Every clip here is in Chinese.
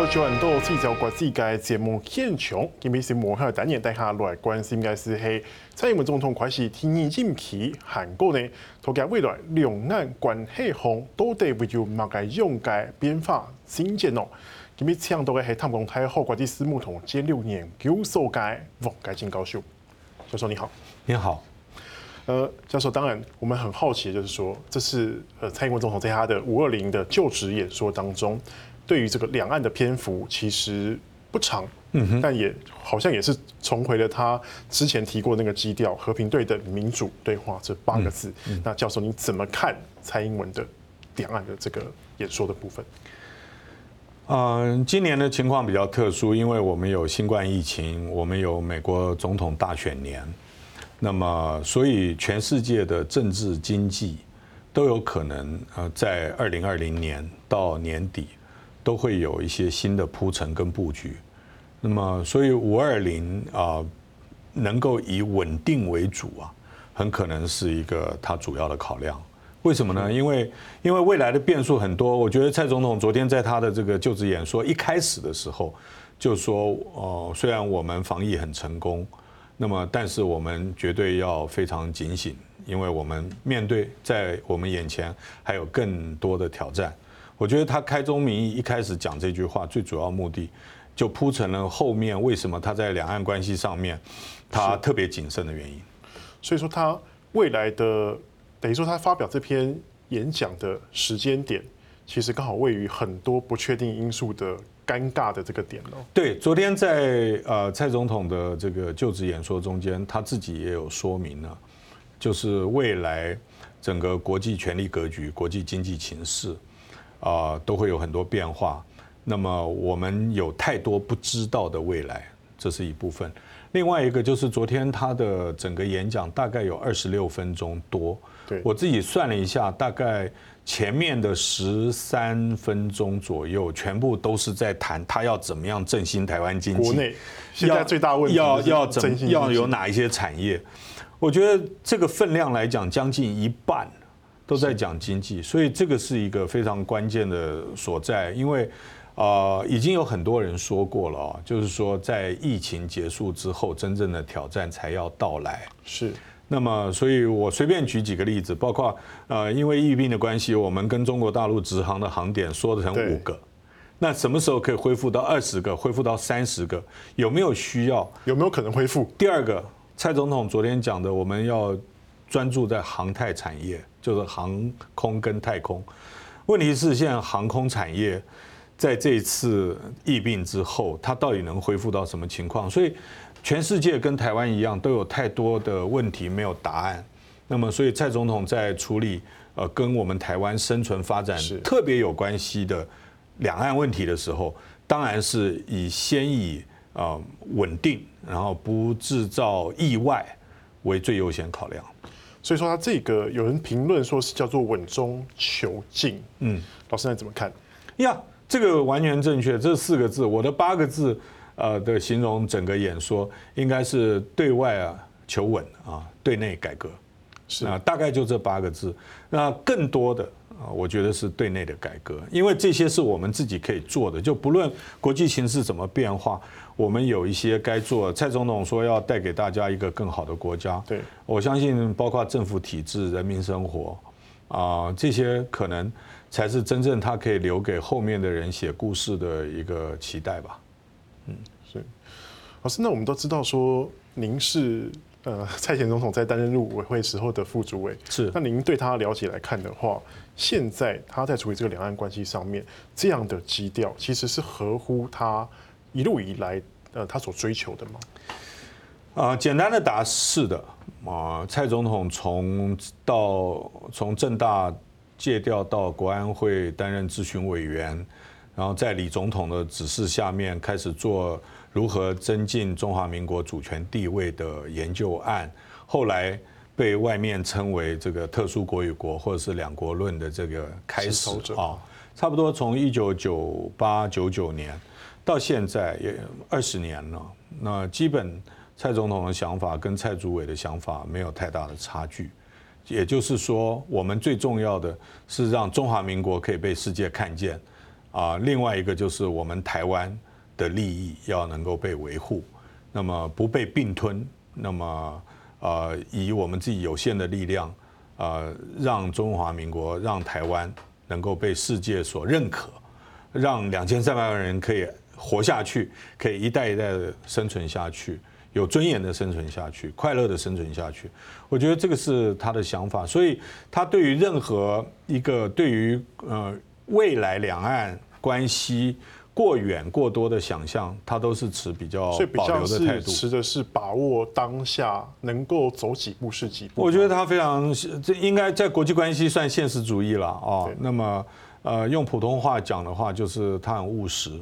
大家好，欢迎到聚焦国际嘅节目现场。今日是幕后单元，带下来关心嘅是系蔡英文总统开始第二任期，韩国呢，佢嘅未来两岸关系上到底会有乜嘅样嘅变化进展咯？今日请到嘅系淡江大学国际事务同交流研究所嘅王改进教授。教授你好，你好。呃，教授，当然我们很好奇，就是说，这是呃蔡英文总统在他的五二零的就职演说当中。对于这个两岸的篇幅其实不长，嗯哼，但也好像也是重回了他之前提过那个基调，和平对等民主对话这八个字。那教授，你怎么看蔡英文的两岸的这个演说的部分？嗯，今年的情况比较特殊，因为我们有新冠疫情，我们有美国总统大选年，那么所以全世界的政治经济都有可能呃在二零二零年到年底。都会有一些新的铺陈跟布局，那么所以五二零啊，能够以稳定为主啊，很可能是一个它主要的考量。为什么呢？因为因为未来的变数很多。我觉得蔡总统昨天在他的这个就职演说一开始的时候就说，哦，虽然我们防疫很成功，那么但是我们绝对要非常警醒，因为我们面对在我们眼前还有更多的挑战。我觉得他开宗明义一开始讲这句话，最主要目的就铺成了后面为什么他在两岸关系上面他特别谨慎的原因。所以说他未来的等于说他发表这篇演讲的时间点，其实刚好位于很多不确定因素的尴尬的这个点哦。对，昨天在呃蔡总统的这个就职演说中间，他自己也有说明了，就是未来整个国际权力格局、国际经济情势。啊，都会有很多变化。那么我们有太多不知道的未来，这是一部分。另外一个就是昨天他的整个演讲大概有二十六分钟多。对，我自己算了一下，大概前面的十三分钟左右，全部都是在谈他要怎么样振兴台湾经济。国内现在最大问题要要怎么要有哪一些产业？我觉得这个分量来讲，将近一半。都在讲经济，所以这个是一个非常关键的所在。因为啊，已经有很多人说过了啊，就是说在疫情结束之后，真正的挑战才要到来。是。那么，所以我随便举几个例子，包括呃，因为疫病的关系，我们跟中国大陆直航的航点缩成五个。那什么时候可以恢复到二十个？恢复到三十个？有没有需要？有没有可能恢复？第二个，蔡总统昨天讲的，我们要专注在航太产业。就是航空跟太空，问题是现在航空产业在这一次疫病之后，它到底能恢复到什么情况？所以全世界跟台湾一样，都有太多的问题没有答案。那么，所以蔡总统在处理呃跟我们台湾生存发展特别有关系的两岸问题的时候，当然是以先以呃稳定，然后不制造意外为最优先考量。所以说他这个有人评论说是叫做稳中求进，嗯，老师你怎么看？呀，这个完全正确，这四个字，我的八个字，呃的形容整个演说应该是对外啊求稳啊，对内改革，是啊，大概就这八个字。那更多的啊，我觉得是对内的改革，因为这些是我们自己可以做的，就不论国际形势怎么变化。我们有一些该做。蔡总统说要带给大家一个更好的国家。对，我相信包括政府体制、人民生活啊，这些可能才是真正他可以留给后面的人写故事的一个期待吧。嗯，是。老师，那我们都知道说您是呃蔡前总统在担任入委会时候的副主委。是。那您对他了解来看的话，现在他在处理这个两岸关系上面这样的基调，其实是合乎他。一路以来，呃，他所追求的吗？啊，简单的答是的。啊，蔡总统从到从政大借调到国安会担任咨询委员，然后在李总统的指示下面开始做如何增进中华民国主权地位的研究案，后来被外面称为这个特殊国与国或者是两国论的这个开始啊，差不多从一九九八九九年。到现在也二十年了，那基本蔡总统的想法跟蔡主委的想法没有太大的差距，也就是说，我们最重要的是让中华民国可以被世界看见，啊，另外一个就是我们台湾的利益要能够被维护，那么不被并吞，那么呃，以我们自己有限的力量，呃，让中华民国，让台湾能够被世界所认可，让两千三百万人可以活下去，可以一代一代的生存下去。有尊严的生存下去，快乐的生存下去，我觉得这个是他的想法。所以，他对于任何一个对于呃未来两岸关系过远过多的想象，他都是持比较保留的态度。持的是把握当下，能够走几步是几步。我觉得他非常这应该在国际关系算现实主义了啊。那么呃，用普通话讲的话，就是他很务实。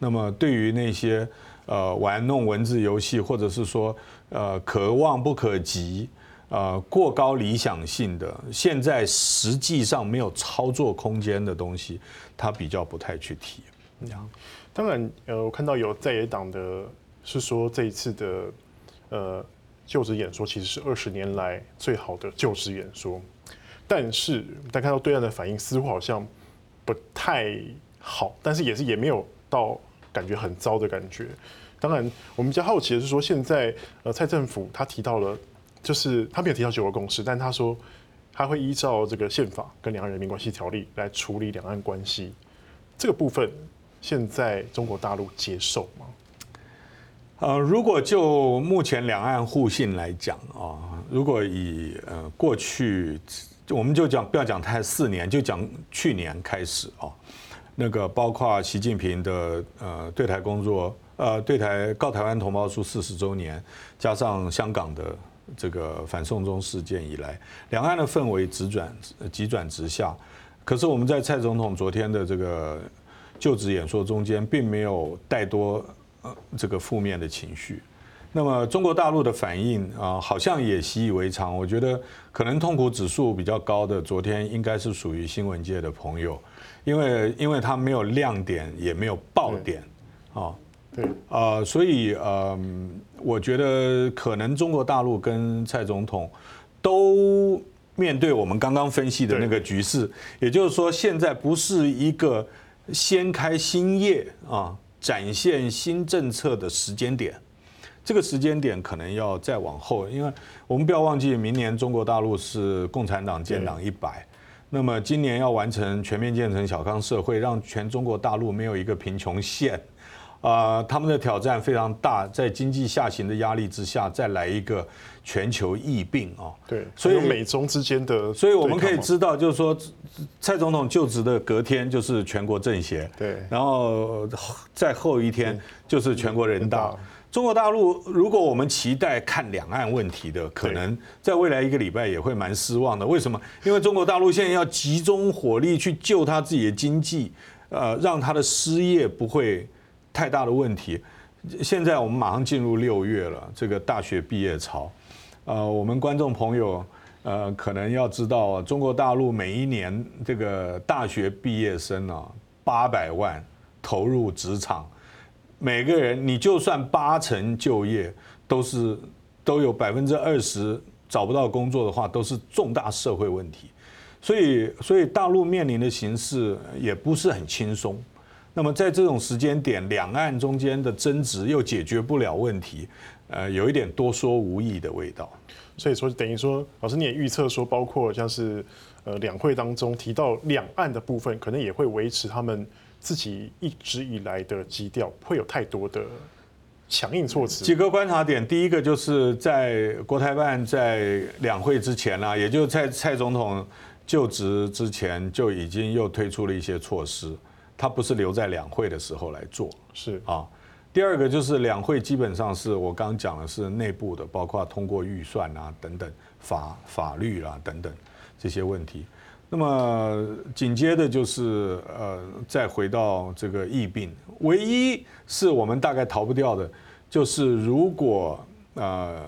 那么对于那些。呃，玩弄文字游戏，或者是说，呃，可望不可及，呃，过高理想性的，现在实际上没有操作空间的东西，他比较不太去提。当然，呃，我看到有在野党的是说，这一次的呃就职演说其实是二十年来最好的就职演说，但是但看到对岸的反应似乎好像不太好，但是也是也没有到感觉很糟的感觉。当然，我们比较好奇的是说，现在呃，蔡政府他提到了，就是他没有提到九二共识，但他说他会依照这个宪法跟两岸人民关系条例来处理两岸关系。这个部分，现在中国大陆接受吗？呃，如果就目前两岸互信来讲啊，如果以呃过去，我们就讲不要讲太四年，就讲去年开始啊，那个包括习近平的呃对台工作。呃，对台告台湾同胞书四十周年，加上香港的这个反送中事件以来，两岸的氛围直转急转直下。可是我们在蔡总统昨天的这个就职演说中间，并没有带多呃这个负面的情绪。那么中国大陆的反应啊，好像也习以为常。我觉得可能痛苦指数比较高的，昨天应该是属于新闻界的朋友，因为因为他没有亮点，也没有爆点啊。对，啊，所以呃，我觉得可能中国大陆跟蔡总统都面对我们刚刚分析的那个局势，也就是说，现在不是一个掀开新页啊、展现新政策的时间点，这个时间点可能要再往后，因为我们不要忘记，明年中国大陆是共产党建党一百，那么今年要完成全面建成小康社会，让全中国大陆没有一个贫穷线。啊、呃，他们的挑战非常大，在经济下行的压力之下，再来一个全球疫病啊。对，所以美中之间的，所以我们可以知道，就是说，蔡总统就职的隔天就是全国政协，对，然后再后一天就是全国人大。中国大陆，如果我们期待看两岸问题的，可能在未来一个礼拜也会蛮失望的。为什么？因为中国大陆现在要集中火力去救他自己的经济，呃，让他的失业不会。太大的问题，现在我们马上进入六月了，这个大学毕业潮，呃，我们观众朋友呃可能要知道，中国大陆每一年这个大学毕业生啊，八百万投入职场，每个人你就算八成就业，都是都有百分之二十找不到工作的话，都是重大社会问题，所以所以大陆面临的形势也不是很轻松。那么在这种时间点，两岸中间的争执又解决不了问题，呃，有一点多说无益的味道。所以说，等于说，老师你也预测说，包括像是呃两会当中提到两岸的部分，可能也会维持他们自己一直以来的基调，不会有太多的强硬措辞。几个观察点，第一个就是在国台办在两会之前啊，也就在蔡总统就职之前，就已经又推出了一些措施。他不是留在两会的时候来做，是啊。第二个就是两会基本上是我刚刚讲的是内部的，包括通过预算啊等等法法律啊等等这些问题。那么紧接着就是呃，再回到这个疫病，唯一是我们大概逃不掉的，就是如果呃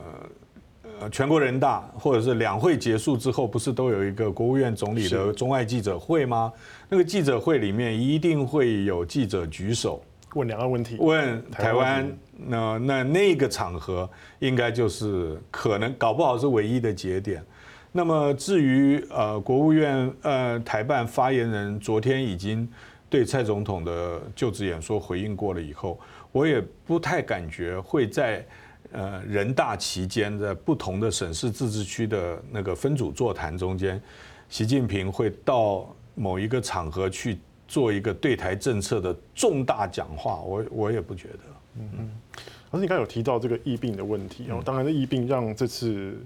呃。全国人大或者是两会结束之后，不是都有一个国务院总理的中外记者会吗？那个记者会里面一定会有记者举手问两个问题，问台湾。那那那个场合应该就是可能搞不好是唯一的节点。那么至于呃国务院呃台办发言人昨天已经对蔡总统的就职演说回应过了以后，我也不太感觉会在呃人大期间的不同的省市自治区的那个分组座谈中间，习近平会到某一个场合去做一个对台政策的重大讲话，我我也不觉得。嗯嗯。而是你刚才有提到这个疫病的问题哦，当然，这疫病让这次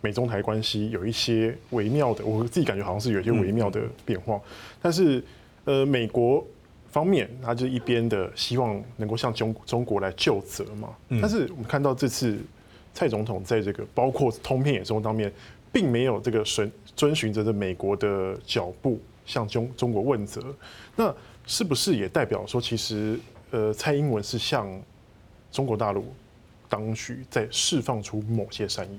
美中台关系有一些微妙的，我自己感觉好像是有一些微妙的变化。但是，呃，美国方面，他就一边的希望能够向中中国来就责嘛。但是我们看到这次蔡总统在这个包括通篇演说当面，并没有这个遵遵循着这美国的脚步向中中国问责。那是不是也代表说，其实呃，蔡英文是向中国大陆当局在释放出某些善意。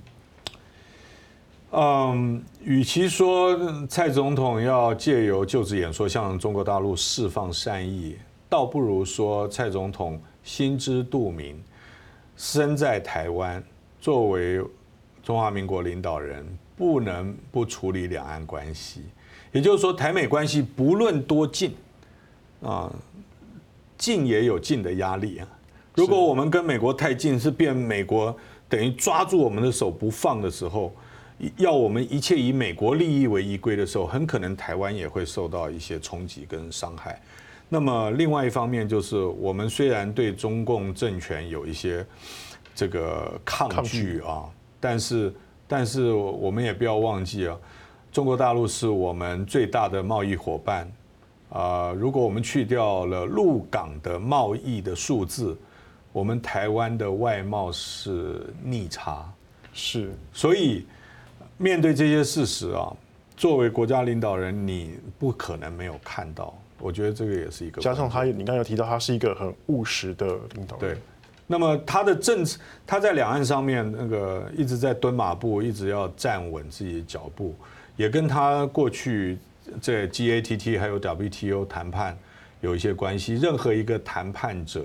嗯，与其说蔡总统要借由就职演说向中国大陆释放善意，倒不如说蔡总统心知肚明，身在台湾，作为中华民国领导人，不能不处理两岸关系。也就是说，台美关系不论多近，啊，近也有近的压力啊。如果我们跟美国太近，是变美国等于抓住我们的手不放的时候，要我们一切以美国利益为依归的时候，很可能台湾也会受到一些冲击跟伤害。那么另外一方面就是，我们虽然对中共政权有一些这个抗拒啊，但是但是我们也不要忘记啊，中国大陆是我们最大的贸易伙伴啊。如果我们去掉了陆港的贸易的数字，我们台湾的外贸是逆差，是，所以面对这些事实啊，作为国家领导人，你不可能没有看到。我觉得这个也是一个。加上他，你刚才有提到，他是一个很务实的领导人。对，那么他的政策，他在两岸上面那个一直在蹲马步，一直要站稳自己的脚步，也跟他过去在 GATT 还有 WTO 谈判有一些关系。任何一个谈判者。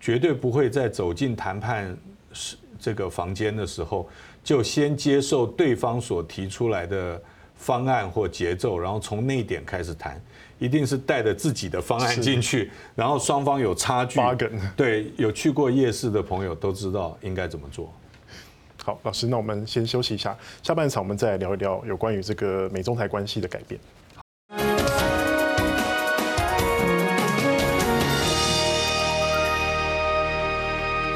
绝对不会在走进谈判室这个房间的时候，就先接受对方所提出来的方案或节奏，然后从那一点开始谈，一定是带着自己的方案进去，然后双方有差距。对，有去过夜市的朋友都知道应该怎么做。好，老师，那我们先休息一下，下半场我们再来聊一聊有关于这个美中台关系的改变。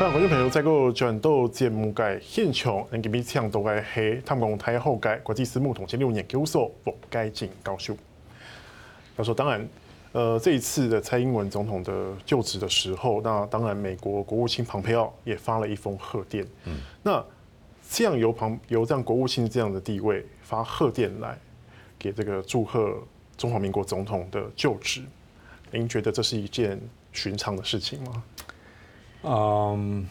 那观众朋友在个转到节目嘅现场，能给你抢到嘅系淡江大学嘅国际事务统计研究所王佳静教授。他说：“当然，呃，这一次的蔡英文总统的就职的时候，那当然美国国务卿庞佩奥也发了一封贺电。嗯，那这样由庞由这样国务卿这样的地位发贺电来给这个祝贺中华民国总统的就职，您觉得这是一件寻常的事情吗？”嗯，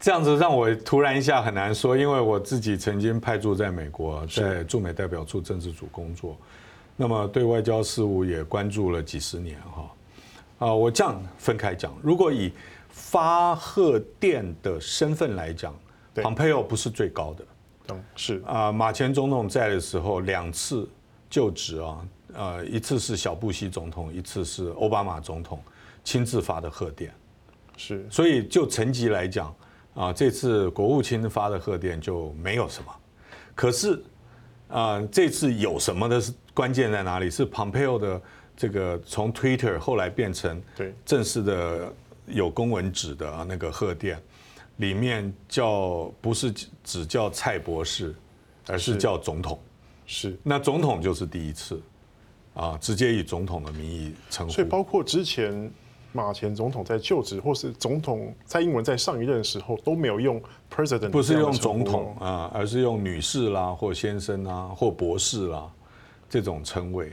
这样子让我突然一下很难说，因为我自己曾经派驻在美国，在驻美代表处政治组工作，那么对外交事务也关注了几十年哈。啊，我这样分开讲，如果以发贺电的身份来讲，蓬佩奥不是最高的，嗯，是啊，马前总统在的时候两次就职啊，呃，一次是小布希总统，一次是奥巴马总统亲自发的贺电。是，所以就层级来讲，啊，这次国务卿发的贺电就没有什么。可是，啊，这次有什么的是关键在哪里？是 Pompeo 的这个从 Twitter 后来变成对正式的有公文纸的那个贺电，里面叫不是只叫蔡博士，而是叫总统。是，那总统就是第一次，啊，直接以总统的名义称呼。所以包括之前。马前总统在就职，或是总统蔡英文在上一任的时候都没有用 president，不是用总统啊，而是用女士啦，或先生啊，或博士啦这种称谓。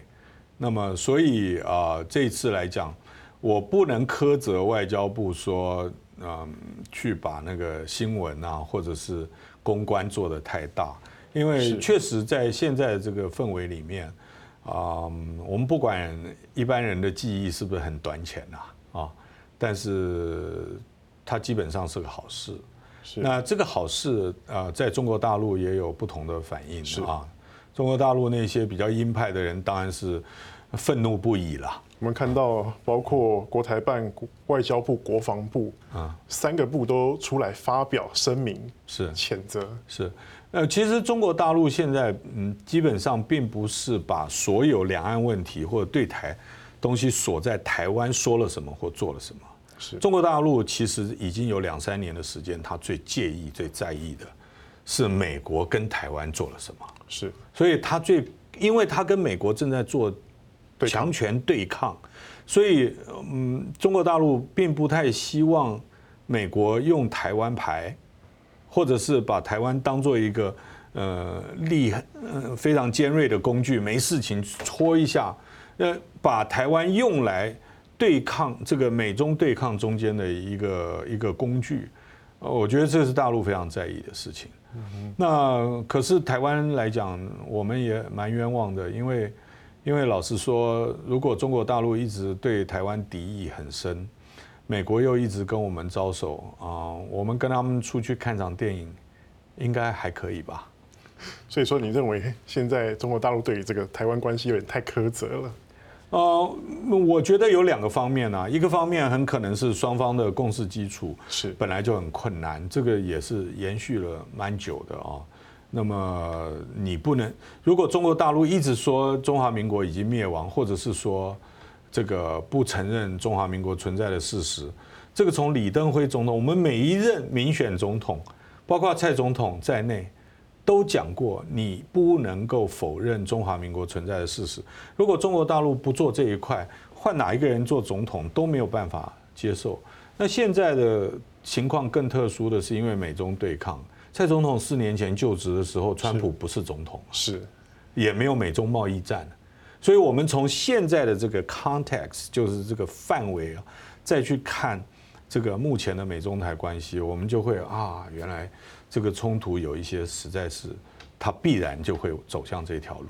那么，所以啊，这次来讲，我不能苛责外交部说，嗯，去把那个新闻啊，或者是公关做得太大，因为确实在现在这个氛围里面啊，我们不管一般人的记忆是不是很短浅呐。啊，但是它基本上是个好事。是。那这个好事啊，在中国大陆也有不同的反应。是啊，中国大陆那些比较鹰派的人，当然是愤怒不已了。我们看到，包括国台办、外交部、国防部啊，三个部都出来发表声明，是谴责。是，呃，其实中国大陆现在，嗯，基本上并不是把所有两岸问题或者对台东西锁在台湾说了什么或做了什么。是，中国大陆其实已经有两三年的时间，他最介意、最在意的是美国跟台湾做了什么。是，所以他最，因为他跟美国正在做。强权对抗，所以嗯，中国大陆并不太希望美国用台湾牌，或者是把台湾当做一个呃利呃非常尖锐的工具，没事情戳一下，呃，把台湾用来对抗这个美中对抗中间的一个一个工具，我觉得这是大陆非常在意的事情。那可是台湾来讲，我们也蛮冤枉的，因为。因为老实说，如果中国大陆一直对台湾敌意很深，美国又一直跟我们招手啊，我们跟他们出去看场电影，应该还可以吧？所以说，你认为现在中国大陆对于这个台湾关系有点太苛责了？呃，我觉得有两个方面啊，一个方面很可能是双方的共识基础是本来就很困难，这个也是延续了蛮久的啊。那么你不能，如果中国大陆一直说中华民国已经灭亡，或者是说这个不承认中华民国存在的事实，这个从李登辉总统，我们每一任民选总统，包括蔡总统在内，都讲过，你不能够否认中华民国存在的事实。如果中国大陆不做这一块，换哪一个人做总统都没有办法接受。那现在的情况更特殊的是，因为美中对抗。蔡总统四年前就职的时候，川普不是总统，是，也没有美中贸易战，所以我们从现在的这个 context，就是这个范围啊，再去看这个目前的美中台关系，我们就会啊，原来这个冲突有一些实在是，它必然就会走向这条路。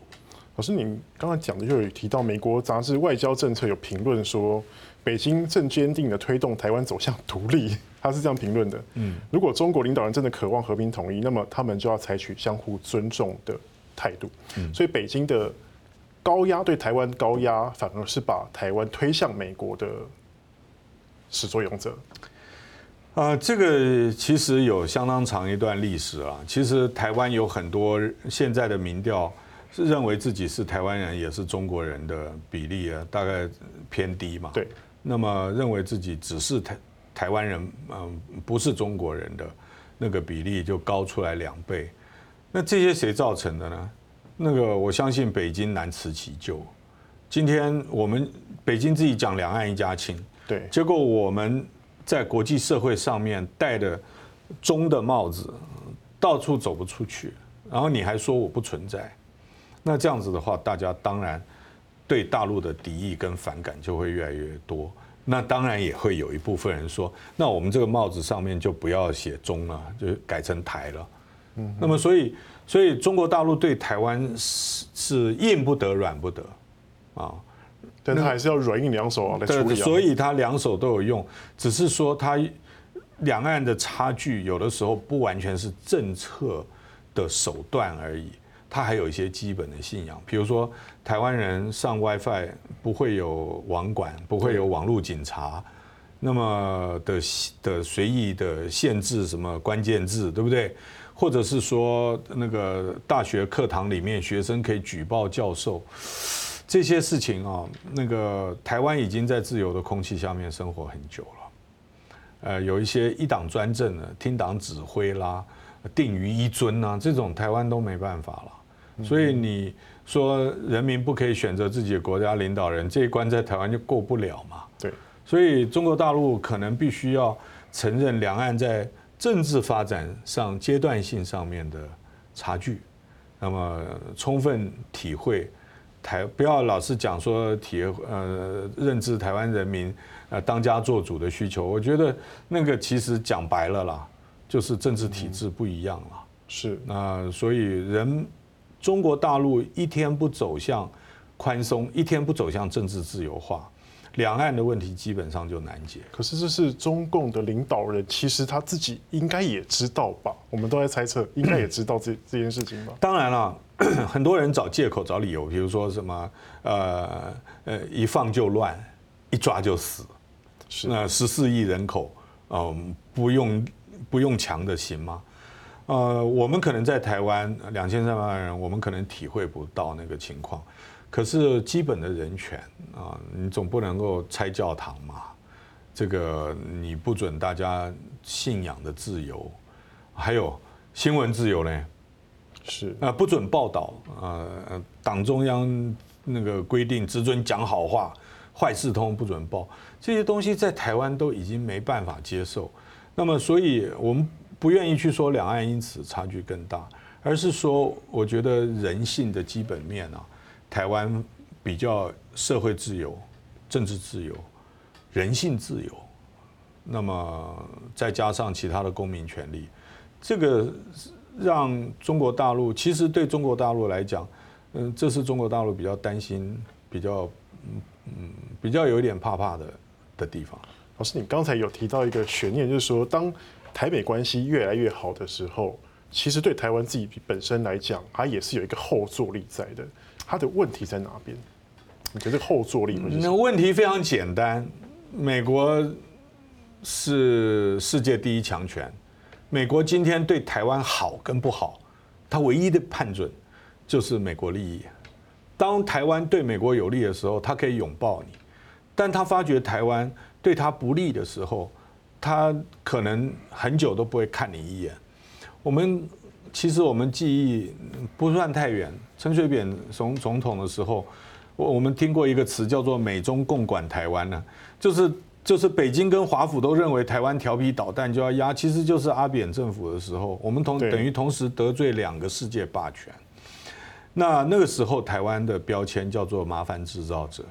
老师，您刚才讲的就有提到美国杂志《外交政策》有评论说，北京正坚定的推动台湾走向独立。他是这样评论的：嗯，如果中国领导人真的渴望和平统一，那么他们就要采取相互尊重的态度。嗯，所以北京的高压对台湾高压，反而是把台湾推向美国的始作俑者。啊，这个其实有相当长一段历史啊。其实台湾有很多现在的民调是认为自己是台湾人，也是中国人的比例啊，大概偏低嘛。对，那么认为自己只是台。台湾人嗯，不是中国人的那个比例就高出来两倍，那这些谁造成的呢？那个我相信北京难辞其咎。今天我们北京自己讲两岸一家亲，对，结果我们在国际社会上面戴的中的帽子，到处走不出去，然后你还说我不存在，那这样子的话，大家当然对大陆的敌意跟反感就会越来越多。那当然也会有一部分人说，那我们这个帽子上面就不要写中了，就改成台了。嗯，那么所以所以中国大陆对台湾是是硬不得软不得啊，但他还是要软硬两手来处理。对，所以他两手都有用，只是说他两岸的差距有的时候不完全是政策的手段而已。他还有一些基本的信仰，比如说台湾人上 WiFi 不会有网管，不会有网络警察，那么的的随意的限制什么关键字，对不对？或者是说那个大学课堂里面学生可以举报教授，这些事情啊，那个台湾已经在自由的空气下面生活很久了，呃，有一些一党专政的，听党指挥啦，定于一尊啊，这种台湾都没办法了。所以你说人民不可以选择自己的国家领导人，这一关在台湾就过不了嘛？对。所以中国大陆可能必须要承认两岸在政治发展上阶段性上面的差距，那么充分体会台，不要老是讲说体呃认知台湾人民呃当家做主的需求。我觉得那个其实讲白了啦，就是政治体制不一样了。是。那所以人。中国大陆一天不走向宽松，一天不走向政治自由化，两岸的问题基本上就难解。可是这是中共的领导人，其实他自己应该也知道吧？我们都在猜测，应该也知道这这件事情吧？当然了，很多人找借口、找理由，比如说什么呃呃，一放就乱，一抓就死。是那十四亿人口，嗯，不用不用强的行吗？呃，我们可能在台湾两千三百万人，我们可能体会不到那个情况。可是基本的人权啊，你总不能够拆教堂嘛？这个你不准大家信仰的自由，还有新闻自由呢？是啊，不准报道啊，党中央那个规定只准讲好话，坏事通不准报。这些东西在台湾都已经没办法接受。那么，所以我们。不愿意去说两岸因此差距更大，而是说，我觉得人性的基本面啊，台湾比较社会自由、政治自由、人性自由，那么再加上其他的公民权利，这个让中国大陆其实对中国大陆来讲，嗯，这是中国大陆比较担心、比较嗯比较有点怕怕的的地方。老师，你刚才有提到一个悬念，就是说当。台美关系越来越好的时候，其实对台湾自己本身来讲，它也是有一个后坐力在的。它的问题在哪边？你觉得后坐力？那问题非常简单，美国是世界第一强权，美国今天对台湾好跟不好，它唯一的判准就是美国利益。当台湾对美国有利的时候，它可以拥抱你；但他发觉台湾对他不利的时候，他可能很久都不会看你一眼。我们其实我们记忆不算太远，陈水扁总总统的时候，我我们听过一个词叫做“美中共管台湾”呢，就是就是北京跟华府都认为台湾调皮捣蛋就要压，其实就是阿扁政府的时候，我们同等于同时得罪两个世界霸权。那那个时候台湾的标签叫做“麻烦制造者”。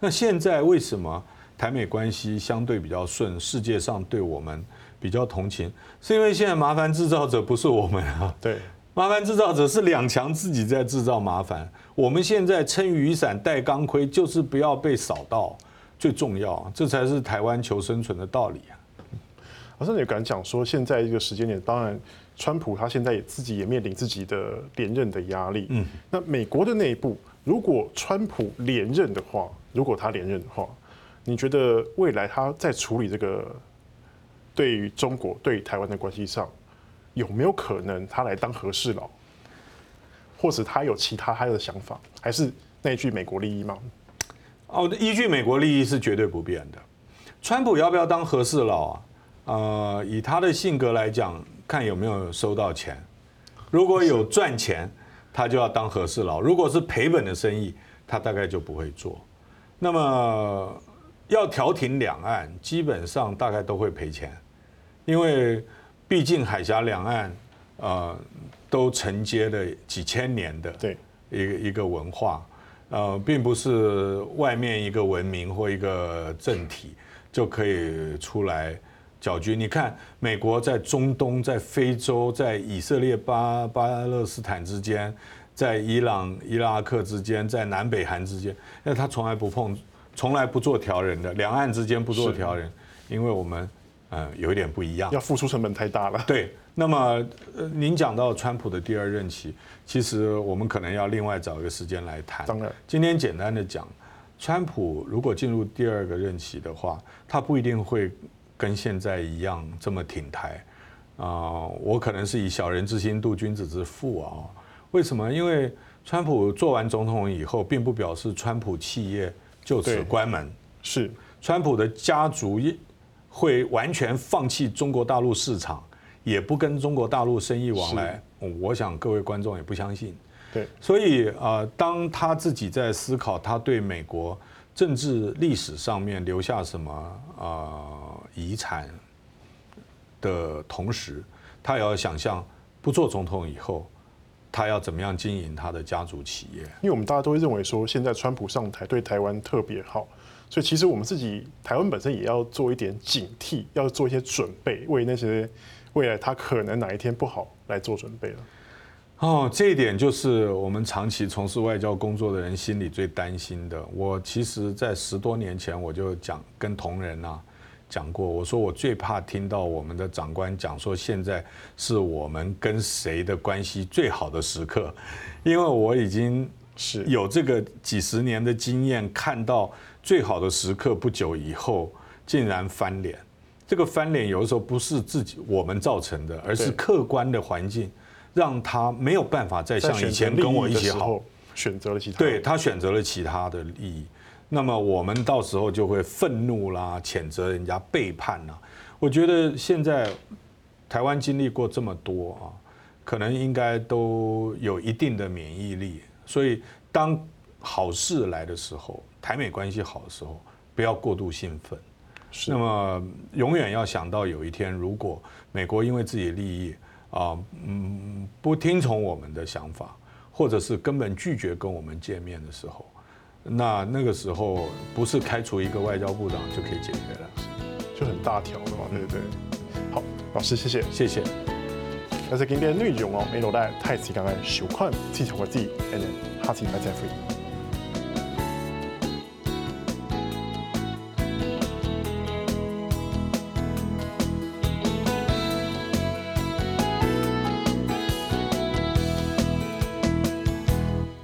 那现在为什么？台美关系相对比较顺，世界上对我们比较同情，是因为现在麻烦制造者不是我们啊，对，麻烦制造者是两强自己在制造麻烦。我们现在撑雨伞、戴钢盔，就是不要被扫到，最重要，这才是台湾求生存的道理啊。老师，你敢讲说，现在一个时间点，当然，川普他现在也自己也面临自己的连任的压力。嗯，那美国的内部，如果川普连任的话，如果他连任的话。你觉得未来他在处理这个对于中国对台湾的关系上，有没有可能他来当和事佬，或者他有其他他的想法，还是那句美国利益吗？哦，依据美国利益是绝对不变的。川普要不要当和事佬啊？呃，以他的性格来讲，看有没有收到钱。如果有赚钱，他就要当和事佬；如果是赔本的生意，他大概就不会做。那么。要调停两岸，基本上大概都会赔钱，因为毕竟海峡两岸，呃，都承接了几千年的对一个一个文化，呃，并不是外面一个文明或一个政体就可以出来搅局。你看，美国在中东、在非洲、在以色列、巴巴勒斯坦之间，在伊朗、伊拉克之间，在南北韩之间，那他从来不碰。从来不做调人的，两岸之间不做调人，因为我们呃有一点不一样，要付出成本太大了。对，那么呃您讲到川普的第二任期，其实我们可能要另外找一个时间来谈。当然，今天简单的讲，川普如果进入第二个任期的话，他不一定会跟现在一样这么挺台啊。我可能是以小人之心度君子之腹啊。为什么？因为川普做完总统以后，并不表示川普企业。就此关门，是川普的家族会完全放弃中国大陆市场，也不跟中国大陆生意往来。我想各位观众也不相信。对，所以啊，当他自己在思考他对美国政治历史上面留下什么啊遗产的同时，他也要想象不做总统以后。他要怎么样经营他的家族企业？因为我们大家都会认为说，现在川普上台对台湾特别好，所以其实我们自己台湾本身也要做一点警惕，要做一些准备，为那些未来他可能哪一天不好来做准备了。哦，这一点就是我们长期从事外交工作的人心里最担心的。我其实，在十多年前我就讲跟同仁啊讲过，我说我最怕听到我们的长官讲说，现在是我们跟谁的关系最好的时刻，因为我已经是有这个几十年的经验，看到最好的时刻不久以后竟然翻脸。这个翻脸有的时候不是自己我们造成的，而是客观的环境。让他没有办法再像以前跟我一起好，选择了其他，对他选择了其他的利益，那么我们到时候就会愤怒啦，谴责人家背叛啦。我觉得现在台湾经历过这么多啊，可能应该都有一定的免疫力，所以当好事来的时候，台美关系好的时候，不要过度兴奋。那么永远要想到有一天，如果美国因为自己的利益，啊，嗯，不听从我们的想法，或者是根本拒绝跟我们见面的时候，那那个时候不是开除一个外交部长就可以解决了，就很大条的嘛，对不对？好，老师，谢谢，谢谢。那是今天的内容哦，没落在太极刚刚收看，继续我自己，and 下次再会。